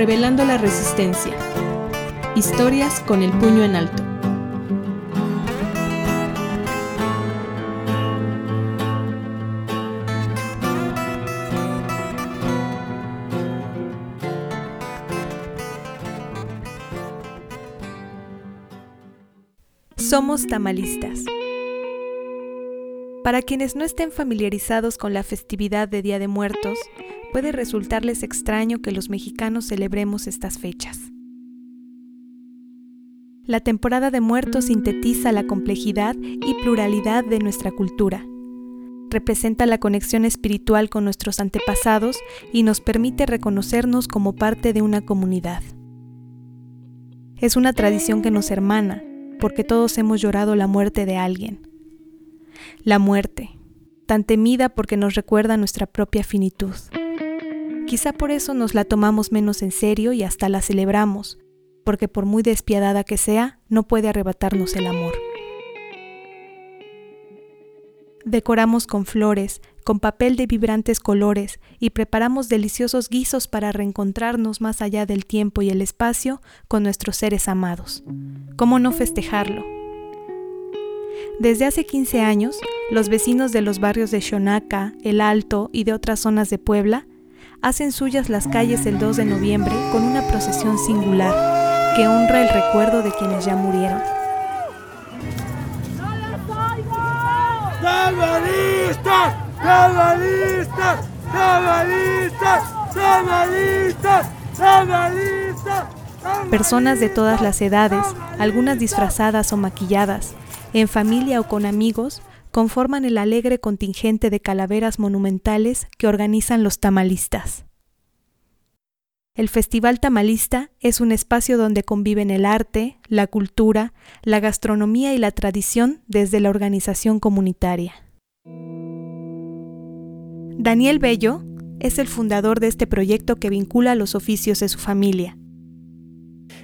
Revelando la Resistencia. Historias con el puño en alto. Somos tamalistas. Para quienes no estén familiarizados con la festividad de Día de Muertos, puede resultarles extraño que los mexicanos celebremos estas fechas. La temporada de muertos sintetiza la complejidad y pluralidad de nuestra cultura. Representa la conexión espiritual con nuestros antepasados y nos permite reconocernos como parte de una comunidad. Es una tradición que nos hermana, porque todos hemos llorado la muerte de alguien. La muerte, tan temida porque nos recuerda nuestra propia finitud. Quizá por eso nos la tomamos menos en serio y hasta la celebramos, porque por muy despiadada que sea, no puede arrebatarnos el amor. Decoramos con flores, con papel de vibrantes colores y preparamos deliciosos guisos para reencontrarnos más allá del tiempo y el espacio con nuestros seres amados. ¿Cómo no festejarlo? Desde hace 15 años, los vecinos de los barrios de Xonaca, El Alto y de otras zonas de Puebla hacen suyas las calles el 2 de noviembre con una procesión singular que honra el recuerdo de quienes ya murieron. Personas de todas las edades, algunas disfrazadas o maquilladas, en familia o con amigos, conforman el alegre contingente de calaveras monumentales que organizan los tamalistas. El Festival Tamalista es un espacio donde conviven el arte, la cultura, la gastronomía y la tradición desde la organización comunitaria. Daniel Bello es el fundador de este proyecto que vincula los oficios de su familia.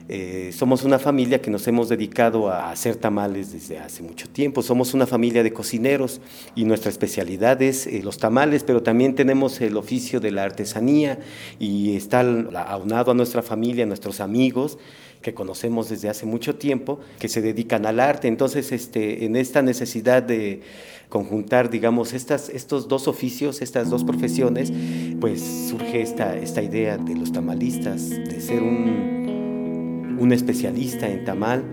Eh, somos una familia que nos hemos dedicado a hacer tamales desde hace mucho tiempo. Somos una familia de cocineros y nuestra especialidad es eh, los tamales, pero también tenemos el oficio de la artesanía y está aunado a nuestra familia, a nuestros amigos que conocemos desde hace mucho tiempo, que se dedican al arte. Entonces, este, en esta necesidad de conjuntar, digamos, estas, estos dos oficios, estas dos profesiones, pues surge esta, esta idea de los tamalistas, de ser un un especialista en tamal.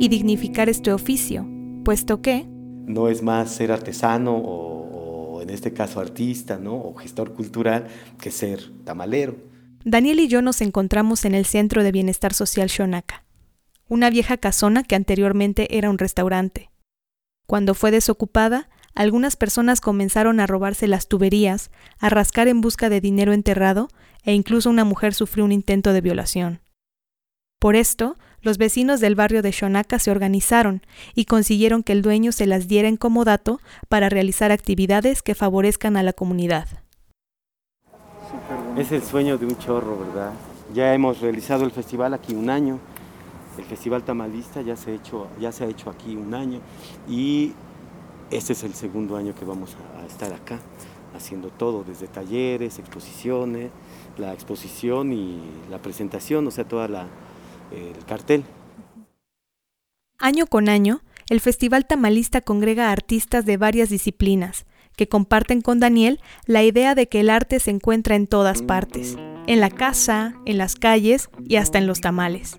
Y dignificar este oficio, puesto que... No es más ser artesano o, en este caso artista, ¿no? O gestor cultural que ser tamalero. Daniel y yo nos encontramos en el Centro de Bienestar Social Shonaka, una vieja casona que anteriormente era un restaurante. Cuando fue desocupada, algunas personas comenzaron a robarse las tuberías, a rascar en busca de dinero enterrado e incluso una mujer sufrió un intento de violación. Por esto, los vecinos del barrio de Shonaka se organizaron y consiguieron que el dueño se las diera en comodato para realizar actividades que favorezcan a la comunidad. Es el sueño de un chorro, ¿verdad? Ya hemos realizado el festival aquí un año. El festival tamalista ya se, ha hecho, ya se ha hecho aquí un año y este es el segundo año que vamos a estar acá haciendo todo, desde talleres, exposiciones, la exposición y la presentación, o sea, toda la, el cartel. Año con año, el Festival Tamalista congrega artistas de varias disciplinas, que comparten con Daniel la idea de que el arte se encuentra en todas partes, en la casa, en las calles y hasta en los tamales.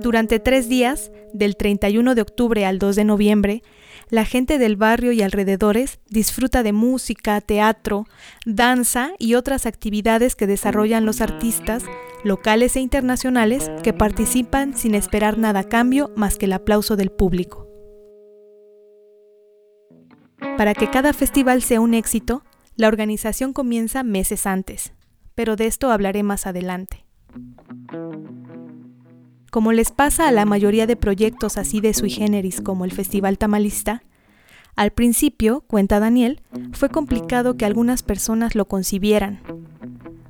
Durante tres días, del 31 de octubre al 2 de noviembre, la gente del barrio y alrededores disfruta de música, teatro, danza y otras actividades que desarrollan los artistas locales e internacionales que participan sin esperar nada a cambio más que el aplauso del público. Para que cada festival sea un éxito, la organización comienza meses antes, pero de esto hablaré más adelante. Como les pasa a la mayoría de proyectos así de sui generis como el Festival Tamalista, al principio, cuenta Daniel, fue complicado que algunas personas lo concibieran.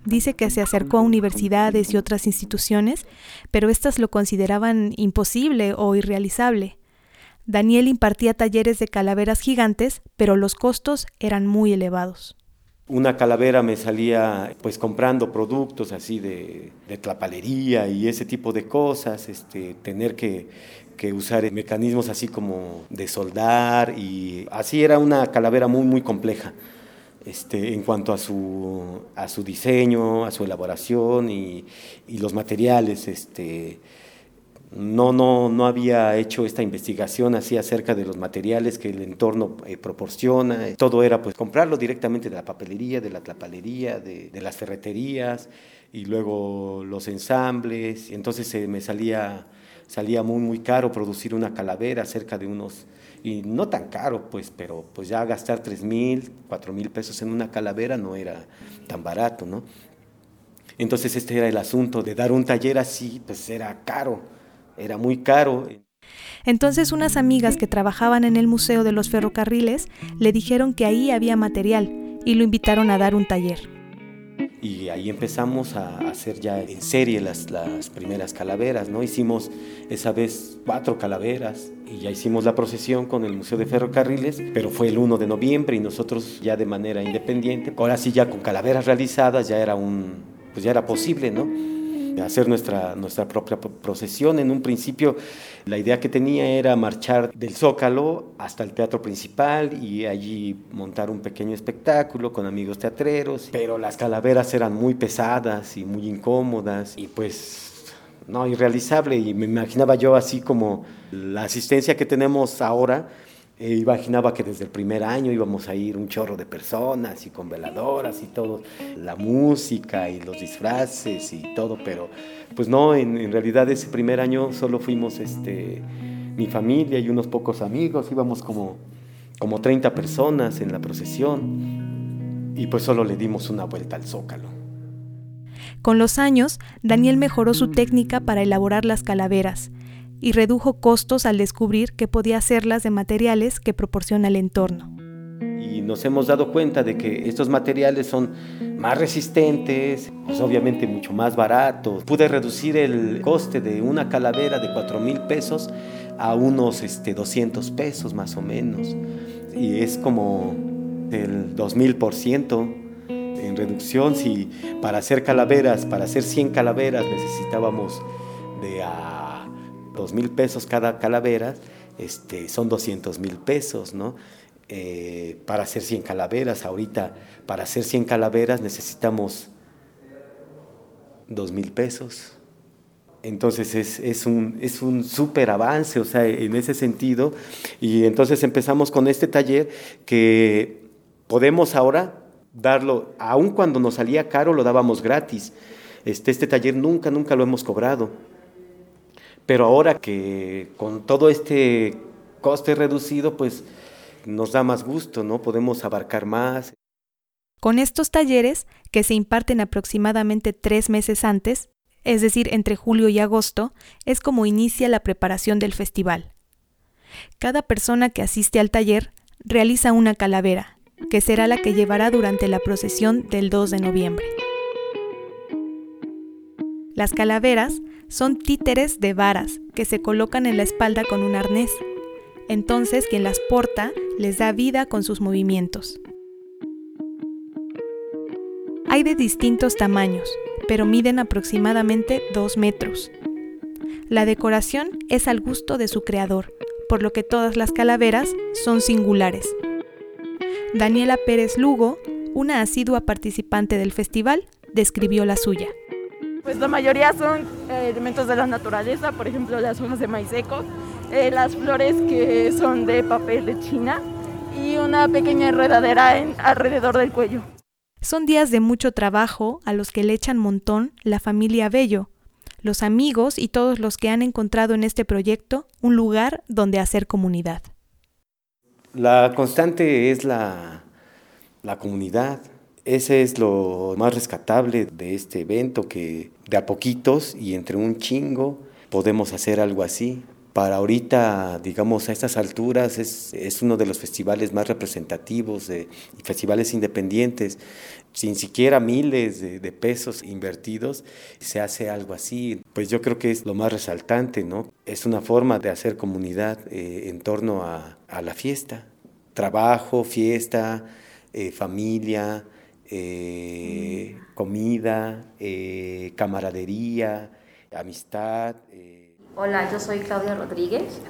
Dice que se acercó a universidades y otras instituciones, pero éstas lo consideraban imposible o irrealizable. Daniel impartía talleres de calaveras gigantes, pero los costos eran muy elevados. Una calavera me salía pues comprando productos así de, de y ese tipo de cosas, este, tener que, que usar mecanismos así como de soldar y así era una calavera muy muy compleja. Este, en cuanto a su, a su diseño, a su elaboración y, y los materiales. Este, no, no, no había hecho esta investigación así acerca de los materiales que el entorno eh, proporciona. Todo era pues comprarlo directamente de la papelería, de la tlapalería, de, las ferreterías y luego los ensambles. Entonces eh, me salía, salía muy, muy caro producir una calavera, cerca de unos, y no tan caro pues, pero pues ya gastar tres mil, cuatro mil pesos en una calavera no era tan barato, ¿no? Entonces este era el asunto de dar un taller así, pues era caro era muy caro. Entonces unas amigas que trabajaban en el Museo de los Ferrocarriles le dijeron que ahí había material y lo invitaron a dar un taller. Y ahí empezamos a hacer ya en serie las, las primeras calaveras, ¿no? Hicimos esa vez cuatro calaveras y ya hicimos la procesión con el Museo de Ferrocarriles, pero fue el 1 de noviembre y nosotros ya de manera independiente, ahora sí ya con calaveras realizadas ya era un, pues ya era posible, ¿no? Hacer nuestra, nuestra propia procesión. En un principio la idea que tenía era marchar del Zócalo hasta el teatro principal y allí montar un pequeño espectáculo con amigos teatreros, pero las calaveras eran muy pesadas y muy incómodas y pues no, irrealizable y me imaginaba yo así como la asistencia que tenemos ahora e imaginaba que desde el primer año íbamos a ir un chorro de personas y con veladoras y todo, la música y los disfraces y todo, pero pues no, en, realidad ese primer año solo fuimos este, mi familia y unos pocos amigos, íbamos como, como 30 personas en la procesión y pues solo le dimos una vuelta al zócalo. Con los años, Daniel mejoró su técnica para elaborar las calaveras y redujo costos al descubrir que podía hacerlas de materiales que proporciona el entorno. Y nos hemos dado cuenta de que estos materiales son más resistentes, pues obviamente mucho más baratos. Pude reducir el coste de una calavera de 4 mil pesos a unos este, 200 pesos más o menos. Y es como el 2000% en reducción. Si para hacer calaveras, para hacer 100 calaveras necesitábamos de a dos mil pesos cada calavera, este, son 200 mil pesos, ¿no? Eh, para hacer 100 calaveras, ahorita para hacer 100 calaveras necesitamos dos mil pesos. Entonces es, es, un, es un súper avance, o sea, en ese sentido. Y entonces empezamos con este taller que podemos ahora darlo, aun cuando nos salía caro, lo dábamos gratis. Este, este taller nunca, nunca lo hemos cobrado. Pero ahora que con todo este coste reducido, pues nos da más gusto, ¿no? Podemos abarcar más. Con estos talleres, que se imparten aproximadamente tres meses antes, es decir, entre julio y agosto, es como inicia la preparación del festival. Cada persona que asiste al taller realiza una calavera, que será la que llevará durante la procesión del 2 de noviembre. Las calaveras son títeres de varas que se colocan en la espalda con un arnés. Entonces quien las porta les da vida con sus movimientos. Hay de distintos tamaños, pero miden aproximadamente 2 metros. La decoración es al gusto de su creador, por lo que todas las calaveras son singulares. Daniela Pérez Lugo, una asidua participante del festival, describió la suya. Pues la mayoría son eh, elementos de la naturaleza, por ejemplo las hojas de maíz seco, eh, las flores que son de papel de China y una pequeña enredadera en, alrededor del cuello. Son días de mucho trabajo a los que le echan montón la familia Bello, los amigos y todos los que han encontrado en este proyecto un lugar donde hacer comunidad. La constante es la, la comunidad, ese es lo más rescatable de este evento, que de a poquitos y entre un chingo podemos hacer algo así. Para ahorita, digamos, a estas alturas es, es uno de los festivales más representativos, de, festivales independientes, sin siquiera miles de, pesos invertidos, se hace algo así. Pues yo creo que es lo más resaltante, ¿no? Es una forma de hacer comunidad eh, en torno a, la fiesta. Trabajo, fiesta, eh, familia, eh, comida, eh, camaradería, amistad. Hola, yo soy Claudia Rodríguez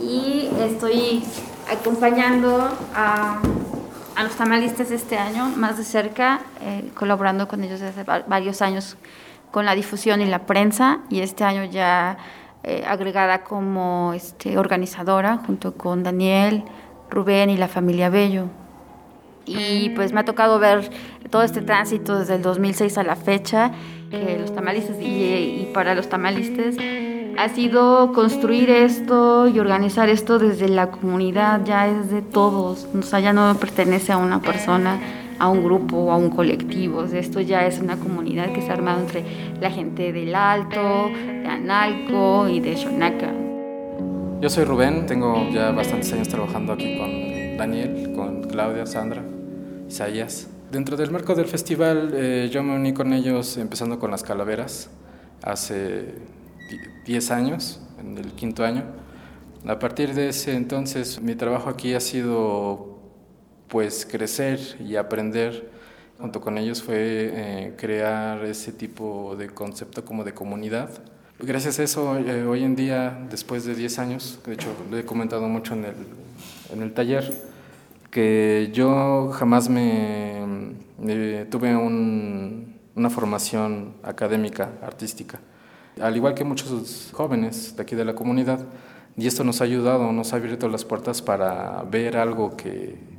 y estoy acompañando a, a los tamalistas este año más de cerca, colaborando con ellos desde varios años con la difusión y la prensa y este año ya eh, agregada como este, organizadora junto con Daniel, Rubén y la familia Bello. Y pues me ha tocado ver todo este tránsito desde el 2006 a la fecha, que los tamalistas y, y para los tamalistas ha sido construir esto y organizar esto desde la comunidad, ya es de todos, o sea, ya no pertenece a una persona a un grupo a un colectivo. Esto ya es una comunidad que se ha armado entre la gente del Alto, de Analco y de Xonaca. Yo soy Rubén, tengo ya bastantes años trabajando aquí con Daniel, con Claudia, Sandra, Isaías. Dentro del marco del festival eh, yo me uní con ellos empezando con las calaveras hace 10 años, en el quinto año. A partir de ese entonces mi trabajo aquí ha sido pues crecer y aprender junto con ellos fue eh, crear ese tipo de concepto como de comunidad. Gracias a eso, eh, hoy en día, después de 10 años, de hecho lo he comentado mucho en el, en el taller, que yo jamás me, tuve un, una formación académica, artística, al igual que muchos jóvenes de aquí de la comunidad, y esto nos ha ayudado, nos ha abierto las puertas para ver algo que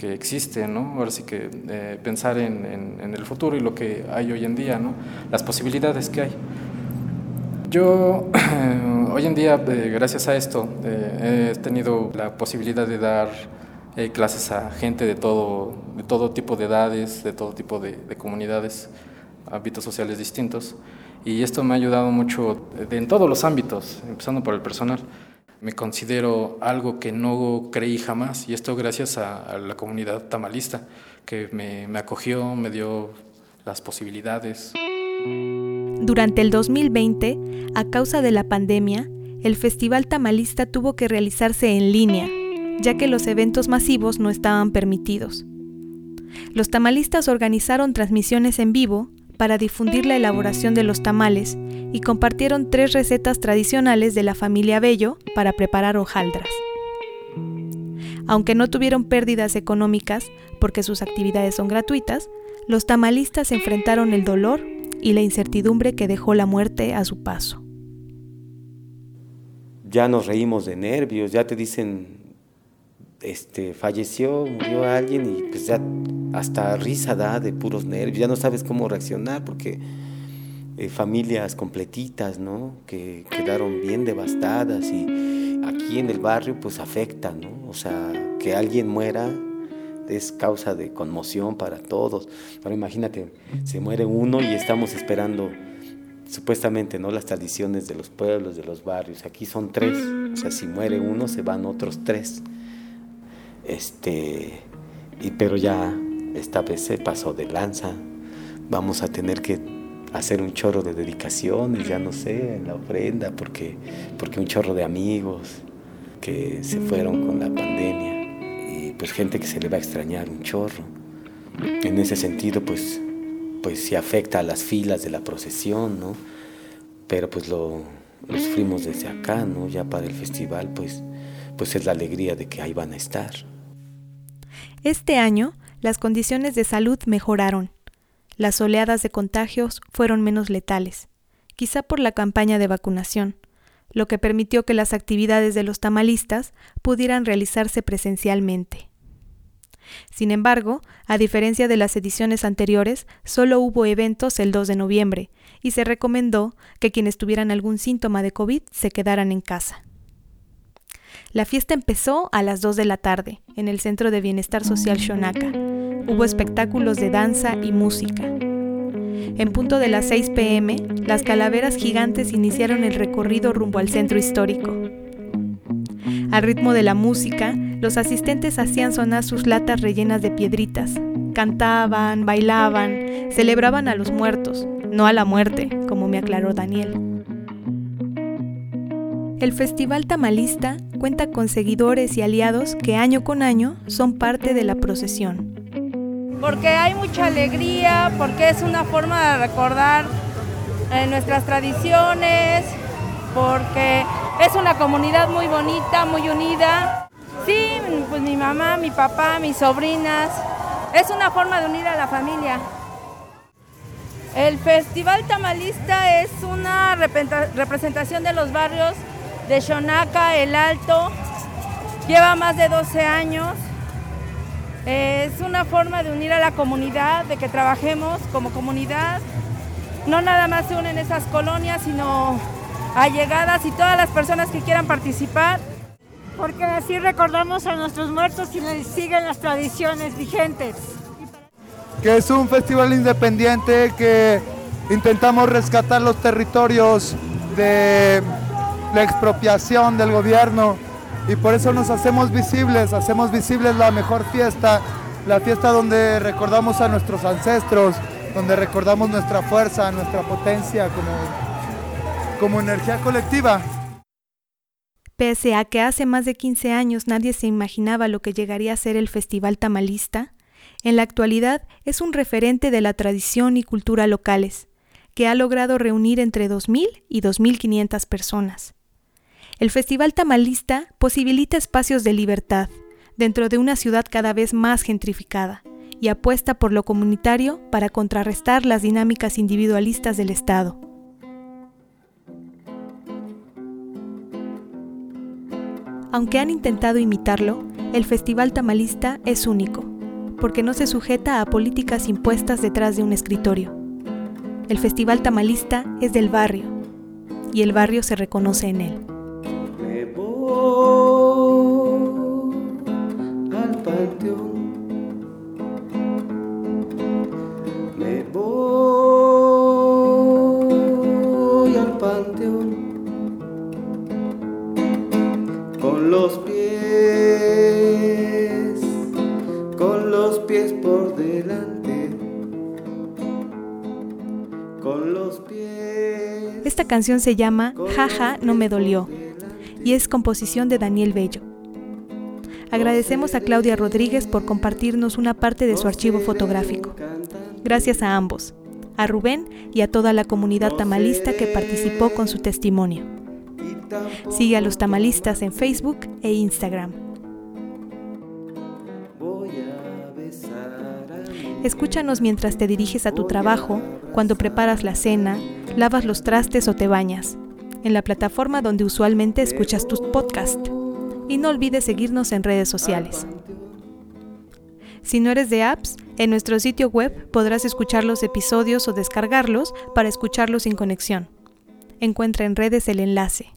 que existe, ¿no? Ahora sí que eh, pensar en, en, el futuro y lo que hay hoy en día, ¿no? Las posibilidades que hay. Yo hoy en día, eh, gracias a esto, eh, he tenido la posibilidad de dar clases a gente de todo, de todo tipo de edades, de todo tipo de, de comunidades, ámbitos sociales distintos. Y esto me ha ayudado mucho en todos los ámbitos, empezando por el personal me considero algo que no creí jamás y esto gracias a, la comunidad tamalista que me, me acogió, me dio las posibilidades. Durante el 2020, a causa de la pandemia, el Festival Tamalista tuvo que realizarse en línea, ya que los eventos masivos no estaban permitidos. Los tamalistas organizaron transmisiones en vivo para difundir la elaboración de los tamales y compartieron tres recetas tradicionales de la familia Bello para preparar hojaldras. Aunque no tuvieron pérdidas económicas porque sus actividades son gratuitas, los tamalistas enfrentaron el dolor y la incertidumbre que dejó la muerte a su paso. Ya nos reímos de nervios, ya te dicen este, falleció, murió alguien y pues ya hasta risa da de puros nervios, ya no sabes cómo reaccionar porque eh, familias completitas, ¿no? Que quedaron bien devastadas y aquí en el barrio pues afecta, ¿no? O sea, que alguien muera es causa de conmoción para todos. Pero imagínate, se muere uno y estamos esperando supuestamente, ¿no? Las tradiciones de los pueblos, de los barrios. Aquí son tres, o sea, si muere uno se van otros tres. Este, y, pero ya esta vez se pasó de lanza. Vamos a tener que hacer un chorro de dedicaciones, ya no sé, en la ofrenda, porque, porque un chorro de amigos que se fueron con la pandemia y pues gente que se le va a extrañar un chorro. En ese sentido, pues, pues sí afecta a las filas de la procesión, ¿no? Pero pues lo, lo sufrimos desde acá, ¿no? Ya para el festival, pues, pues es la alegría de que ahí van a estar. Este año, las condiciones de salud mejoraron. Las oleadas de contagios fueron menos letales, quizá por la campaña de vacunación, lo que permitió que las actividades de los tamalistas pudieran realizarse presencialmente. Sin embargo, a diferencia de las ediciones anteriores, solo hubo eventos el 2 de noviembre y se recomendó que quienes tuvieran algún síntoma de COVID se quedaran en casa. La fiesta empezó a las 2 de la tarde en el Centro de Bienestar Social Shonaka. Hubo espectáculos de danza y música. En punto de las 6 pm, las calaveras gigantes iniciaron el recorrido rumbo al centro histórico. Al ritmo de la música, los asistentes hacían sonar sus latas rellenas de piedritas. Cantaban, bailaban, celebraban a los muertos, no a la muerte, como me aclaró Daniel. El Festival Tamalista cuenta con seguidores y aliados que año con año son parte de la procesión. porque hay mucha alegría, porque es una forma de recordar eh, nuestras tradiciones, porque es una comunidad muy bonita, muy unida. Sí, pues mi mamá, mi papá, mis sobrinas, es una forma de unir a la familia. El Festival Tamalista es una representación de los barrios de Xonaca, El Alto. Lleva más de 12 años. Es una forma de unir a la comunidad, de que trabajemos como comunidad. No nada más se unen esas colonias, sino allegadas y todas las personas que quieran participar. Porque así recordamos a nuestros muertos y siguen las tradiciones vigentes que es un festival independiente que intentamos rescatar los territorios de la expropiación del gobierno y por eso nos hacemos visibles, hacemos visibles la mejor fiesta, la fiesta donde recordamos a nuestros ancestros, donde recordamos nuestra fuerza, nuestra potencia como, como energía colectiva. Pese a que hace más de 15 años nadie se imaginaba lo que llegaría a ser el Festival Tamalista, en la actualidad es un referente de la tradición y cultura locales, que ha logrado reunir entre 2.000 y 2.500 personas. El Festival Tamalista posibilita espacios de libertad dentro de una ciudad cada vez más gentrificada y apuesta por lo comunitario para contrarrestar las dinámicas individualistas del Estado. Aunque han intentado imitarlo, el Festival Tamalista es único porque no se sujeta a políticas impuestas detrás de un escritorio. El Festival Tamalista es del barrio y el barrio se reconoce en él. Esta canción se llama Jaja no me dolió y es composición de Daniel Bello. Agradecemos a Claudia Rodríguez por compartirnos una parte de su archivo fotográfico. Gracias a ambos, a Rubén y a toda la comunidad tamalista que participó con su testimonio. Sigue a los tamalistas en Facebook e Instagram. Escúchanos mientras te diriges a tu trabajo, cuando preparas la cena, lavas los trastes o te bañas, en la plataforma donde usualmente escuchas tus podcasts. Y no olvides seguirnos en redes sociales. Si no eres de apps, en nuestro sitio web podrás escuchar los episodios o descargarlos para escucharlos sin conexión. Encuentra en redes el enlace.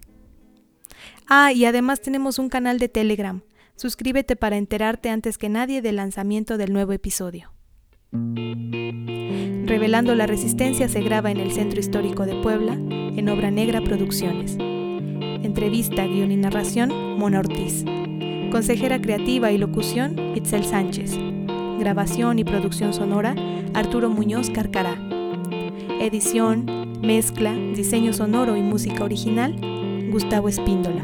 Ah, y además tenemos un canal de Telegram. Suscríbete para enterarte antes que nadie del lanzamiento del nuevo episodio. Revelando la Resistencia se graba en el Centro Histórico de Puebla, en Obra Negra Producciones. Entrevista, guion y narración, Mona Ortiz. Consejera creativa y locución, Itzel Sánchez. Grabación y producción sonora, Arturo Muñoz Carcará. Edición, mezcla, diseño sonoro y música original, Gustavo Espíndola.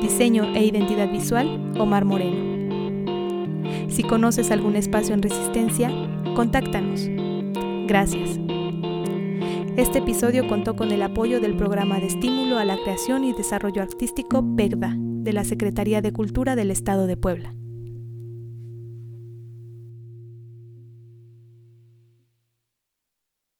Diseño e identidad visual, Omar Moreno. Si conoces algún espacio en resistencia, contáctanos. Gracias. Este episodio contó con el apoyo del Programa de Estímulo a la Creación y Desarrollo Artístico PEGDA de la Secretaría de Cultura del Estado de Puebla.